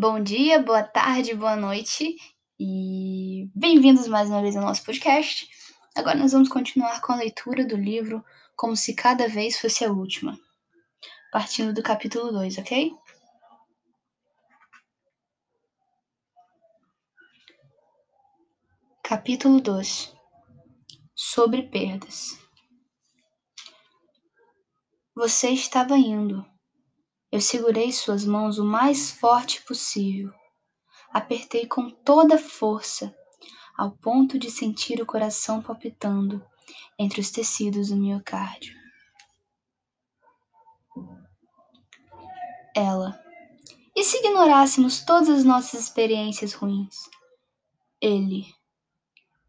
Bom dia, boa tarde, boa noite e bem-vindos mais uma vez ao nosso podcast. Agora nós vamos continuar com a leitura do livro Como se Cada Vez Fosse a Última, partindo do capítulo 2, ok? Capítulo 2 Sobre perdas. Você estava indo eu segurei suas mãos o mais forte possível. Apertei com toda força, ao ponto de sentir o coração palpitando entre os tecidos do miocárdio. Ela. E se ignorássemos todas as nossas experiências ruins? Ele.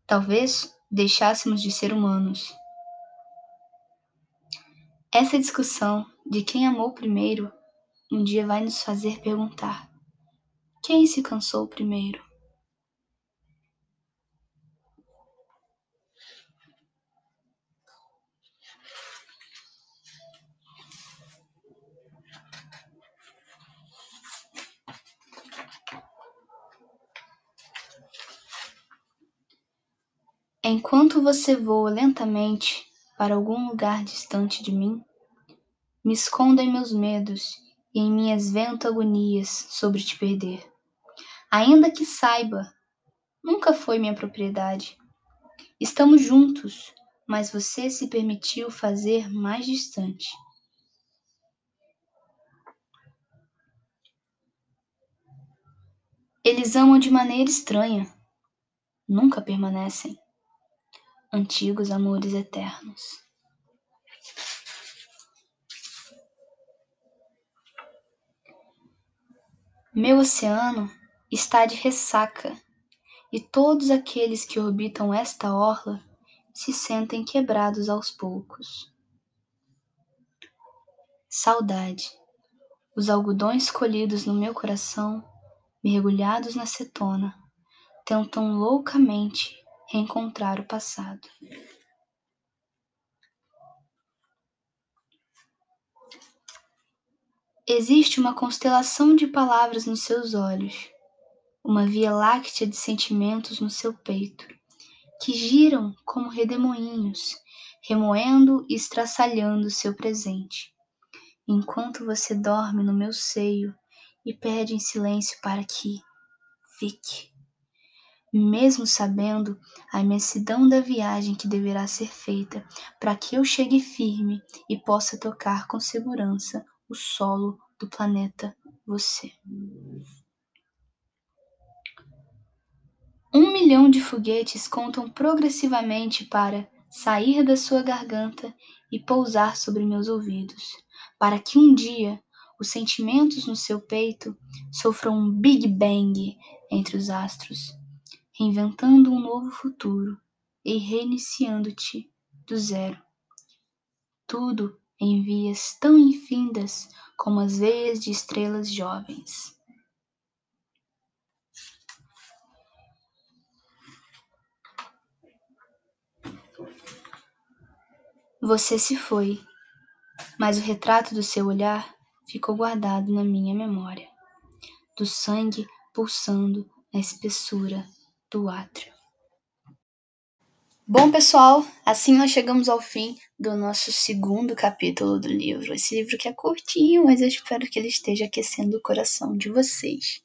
Talvez deixássemos de ser humanos. Essa discussão de quem amou primeiro um dia vai nos fazer perguntar: quem se cansou primeiro? Enquanto você voa lentamente para algum lugar distante de mim, me escondo em meus medos e em minhas vento-agonias sobre te perder. Ainda que saiba, nunca foi minha propriedade. Estamos juntos, mas você se permitiu fazer mais distante. Eles amam de maneira estranha, nunca permanecem. Antigos amores eternos. Meu oceano está de ressaca, e todos aqueles que orbitam esta orla se sentem quebrados aos poucos. Saudade. Os algodões colhidos no meu coração, mergulhados na cetona, tentam loucamente reencontrar o passado. Existe uma constelação de palavras nos seus olhos, uma via láctea de sentimentos no seu peito, que giram como redemoinhos, remoendo e estraçalhando seu presente, enquanto você dorme no meu seio e pede em silêncio para que fique. Mesmo sabendo a imensidão da viagem que deverá ser feita para que eu chegue firme e possa tocar com segurança o solo do planeta você. Um milhão de foguetes contam progressivamente para sair da sua garganta e pousar sobre meus ouvidos, para que um dia os sentimentos no seu peito sofram um Big Bang entre os astros, reinventando um novo futuro e reiniciando-te do zero. Tudo em vias tão infindas como as veias de estrelas jovens. Você se foi, mas o retrato do seu olhar ficou guardado na minha memória, do sangue pulsando na espessura do átrio. Bom, pessoal, assim nós chegamos ao fim do nosso segundo capítulo do livro. Esse livro que é curtinho, mas eu espero que ele esteja aquecendo o coração de vocês.